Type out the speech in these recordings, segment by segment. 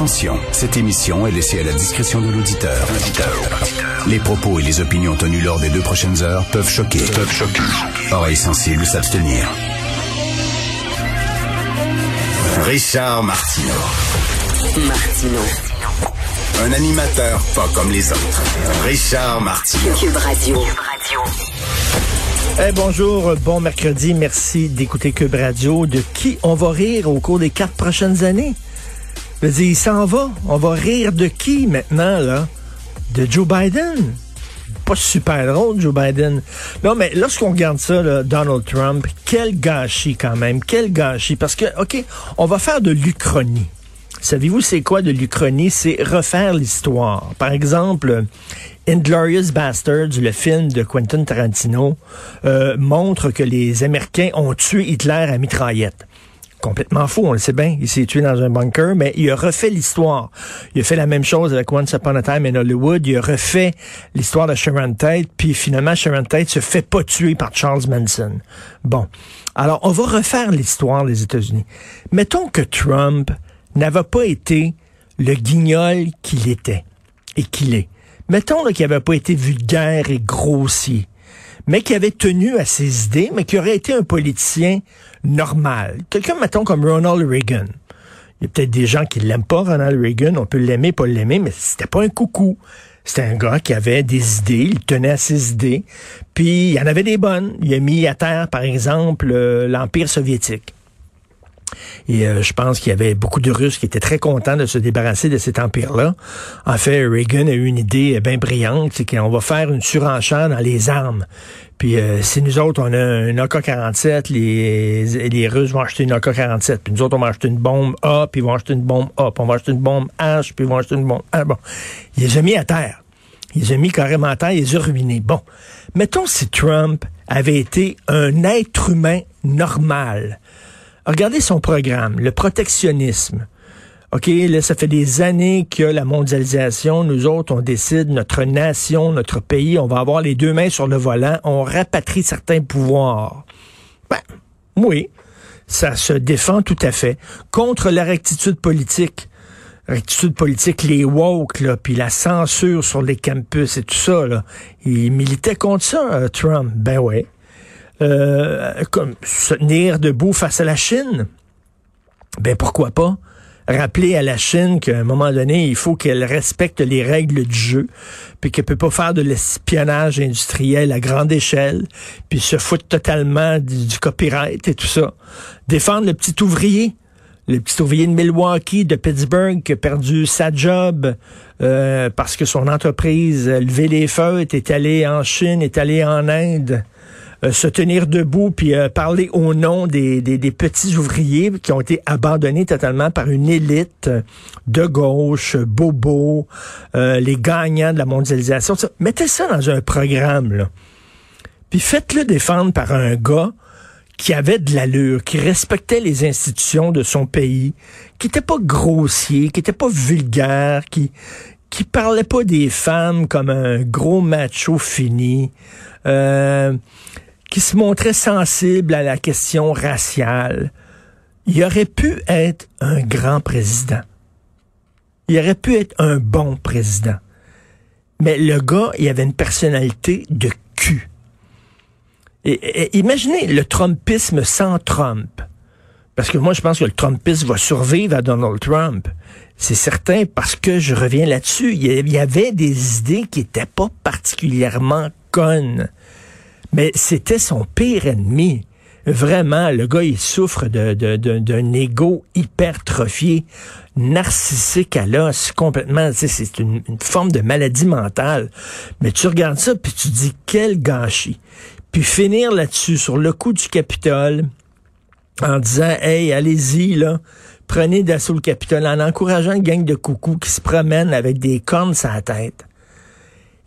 Attention, cette émission est laissée à la discrétion de l'auditeur. Les propos et les opinions tenues lors des deux prochaines heures peuvent choquer. Peuvent choquer. Oreilles sensibles s'abstenir. Richard Martineau. Martino. Un animateur pas comme les autres. Richard Martineau. Cube Radio. Eh, bonjour, bon mercredi, merci d'écouter Cube Radio. De qui on va rire au cours des quatre prochaines années? Je veux il s'en va. On va rire de qui maintenant, là? De Joe Biden. Pas super drôle, Joe Biden. Non, mais lorsqu'on regarde ça, là, Donald Trump, quel gâchis quand même, quel gâchis. Parce que, OK, on va faire de l'Uchronie. Savez-vous c'est quoi de l'Uchronie? C'est refaire l'histoire. Par exemple, Inglorious Bastards, le film de Quentin Tarantino, euh, montre que les Américains ont tué Hitler à mitraillette complètement fou, on le sait bien. Il s'est tué dans un bunker, mais il a refait l'histoire. Il a fait la même chose avec Once Upon a Time in Hollywood. Il a refait l'histoire de Sharon Tate, puis finalement, Sharon Tate se fait pas tuer par Charles Manson. Bon. Alors, on va refaire l'histoire des États-Unis. Mettons que Trump n'avait pas été le guignol qu'il était et qu'il est. Mettons qu'il n'avait pas été vulgaire et grossier mais qui avait tenu à ses idées, mais qui aurait été un politicien normal. Quelqu'un, mettons, comme Ronald Reagan. Il y a peut-être des gens qui l'aiment pas, Ronald Reagan. On peut l'aimer, pas l'aimer, mais c'était pas un coucou. C'était un gars qui avait des idées, il tenait à ses idées, puis il y en avait des bonnes. Il a mis à terre, par exemple, euh, l'Empire soviétique. Et euh, je pense qu'il y avait beaucoup de Russes qui étaient très contents de se débarrasser de cet empire-là. En fait, Reagan a eu une idée bien brillante, c'est qu'on va faire une surenchère dans les armes. Puis euh, si nous autres, on a un AK-47, les, les Russes vont acheter une AK-47. Puis nous autres, on va acheter une bombe A, puis ils vont acheter une bombe A. Puis on va acheter une bombe H, puis ils vont acheter une bombe A. Bon, il les a mis à terre. Il les a mis carrément à terre, il les a ruinés. Bon, mettons si Trump avait été un être humain normal Regardez son programme, le protectionnisme. OK, là, ça fait des années que la mondialisation, nous autres, on décide, notre nation, notre pays, on va avoir les deux mains sur le volant, on rapatrie certains pouvoirs. Ben, oui, ça se défend tout à fait. Contre la rectitude politique. Rectitude politique, les woke, là, puis la censure sur les campus et tout ça, là. Il militait contre ça, euh, Trump. Ben ouais. Euh, comme se tenir debout face à la Chine. Ben pourquoi pas? Rappeler à la Chine qu'à un moment donné, il faut qu'elle respecte les règles du jeu, puis qu'elle peut pas faire de l'espionnage industriel à grande échelle, puis se foutre totalement du, copyright et tout ça. Défendre le petit ouvrier, le petit ouvrier de Milwaukee, de Pittsburgh, qui a perdu sa job euh, parce que son entreprise a levé les feux, est allé en Chine, est allé en Inde. Euh, se tenir debout puis euh, parler au nom des, des, petits ouvriers qui ont été abandonnés totalement par une élite de gauche, bobo, euh, les gagnants de la mondialisation. Mettez ça dans un programme, là. Puis faites-le défendre par un gars qui avait de l'allure, qui respectait les institutions de son pays, qui était pas grossier, qui était pas vulgaire, qui qui parlait pas des femmes comme un gros macho fini. Euh, qui se montrait sensible à la question raciale, il aurait pu être un grand président. Il aurait pu être un bon président. Mais le gars, il avait une personnalité de cul. Et, imaginez le Trumpisme sans Trump. Parce que moi, je pense que le Trumpisme va survivre à Donald Trump. C'est certain parce que je reviens là-dessus. Il y avait des idées qui n'étaient pas particulièrement connes. Mais c'était son pire ennemi. Vraiment, le gars, il souffre d'un de, ego hypertrophié, narcissique à l'os, complètement, c'est une, forme de maladie mentale. Mais tu regardes ça, puis tu dis, quel gâchis. Puis finir là-dessus, sur le coup du Capitole, en disant, hey, allez-y, là, prenez d'assaut le Capitole, en encourageant une gang de coucous qui se promènent avec des cornes sur la tête.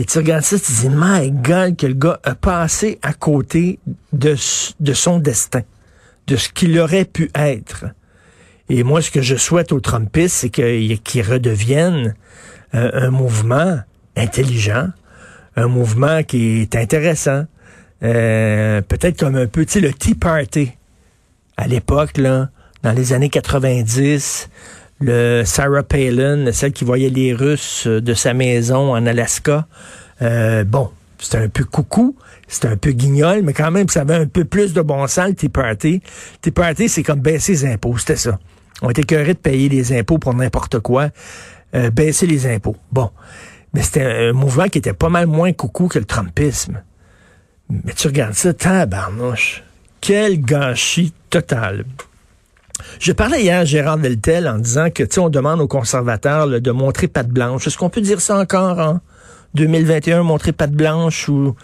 Et tu regardes ça, tu dis, my God, que le gars a passé à côté de, son destin, de ce qu'il aurait pu être. Et moi, ce que je souhaite aux Trumpistes, c'est qu'ils redeviennent euh, un mouvement intelligent, un mouvement qui est intéressant, euh, peut-être comme un peu, le Tea Party à l'époque, là, dans les années 90, le Sarah Palin, celle qui voyait les Russes de sa maison en Alaska. Euh, bon, c'était un peu coucou, c'était un peu guignol, mais quand même, ça avait un peu plus de bon sens, Tea Party. Tea Party, c'est comme baisser les impôts, c'était ça. On était curés de payer les impôts pour n'importe quoi, euh, baisser les impôts. Bon. Mais c'était un mouvement qui était pas mal moins coucou que le Trumpisme. Mais tu regardes ça, tabarnouche. Quel gâchis total. Je parlais hier à Gérard Deltel en disant que, tu on demande aux conservateurs de montrer patte blanche. Est-ce qu'on peut dire ça encore en 2021, montrer patte blanche ou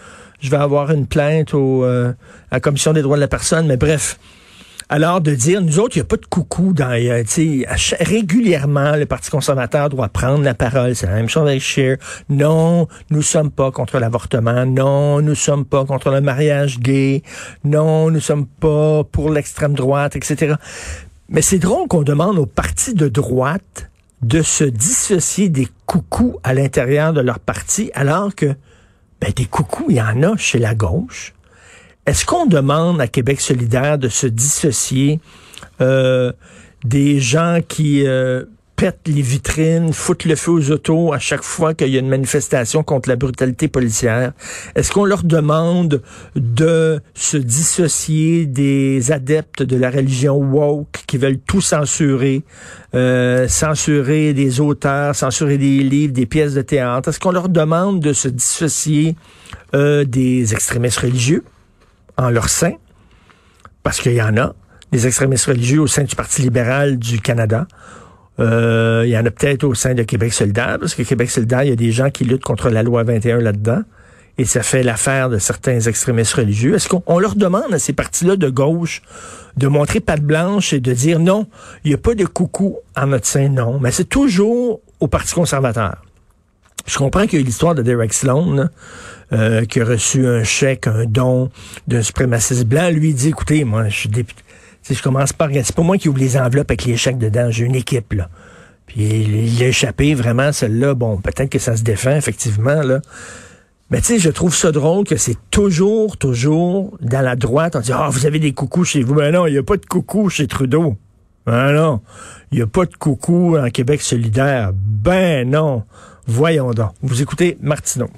je vais avoir une plainte au, euh, à la Commission des droits de la personne? Mais bref, alors, de dire, nous autres, il n'y a pas de coucou dans, euh, régulièrement, le Parti conservateur doit prendre la parole. C'est la même chose avec Scheer. Non, nous sommes pas contre l'avortement. Non, nous sommes pas contre le mariage gay. Non, nous sommes pas pour l'extrême droite, etc. Mais c'est drôle qu'on demande aux partis de droite de se dissocier des coucous à l'intérieur de leur parti, alors que, ben, des coucous, il y en a chez la gauche. Est-ce qu'on demande à Québec solidaire de se dissocier euh, des gens qui euh, pètent les vitrines, foutent le feu aux autos à chaque fois qu'il y a une manifestation contre la brutalité policière? Est-ce qu'on leur demande de se dissocier des adeptes de la religion woke qui veulent tout censurer, euh, censurer des auteurs, censurer des livres, des pièces de théâtre? Est-ce qu'on leur demande de se dissocier des extrémistes religieux? en leur sein, parce qu'il y en a, des extrémistes religieux au sein du Parti libéral du Canada. Euh, il y en a peut-être au sein de Québec solidaire, parce que Québec solidaire, il y a des gens qui luttent contre la loi 21 là-dedans. Et ça fait l'affaire de certains extrémistes religieux. Est-ce qu'on leur demande à ces partis-là de gauche de montrer patte blanche et de dire non, il n'y a pas de coucou en notre sein, non. Mais c'est toujours au Parti conservateur. Je comprends qu'il y a l'histoire de Derek Sloan, euh, qui a reçu un chèque, un don d'un suprémaciste blanc. Lui, dit, écoutez, moi, je suis député. Je commence par... C'est pas moi qui ouvre les enveloppes avec les chèques dedans. J'ai une équipe, là. Puis il a échappé, vraiment, celle-là. Bon, peut-être que ça se défend, effectivement, là. Mais tu sais, je trouve ça drôle que c'est toujours, toujours dans la droite. On dit, ah, vous avez des coucous chez vous. Ben non, il n'y a pas de coucou chez Trudeau. Ben non, il n'y a pas de coucou en Québec solidaire. Ben non. Voyons donc. Vous écoutez Martineau.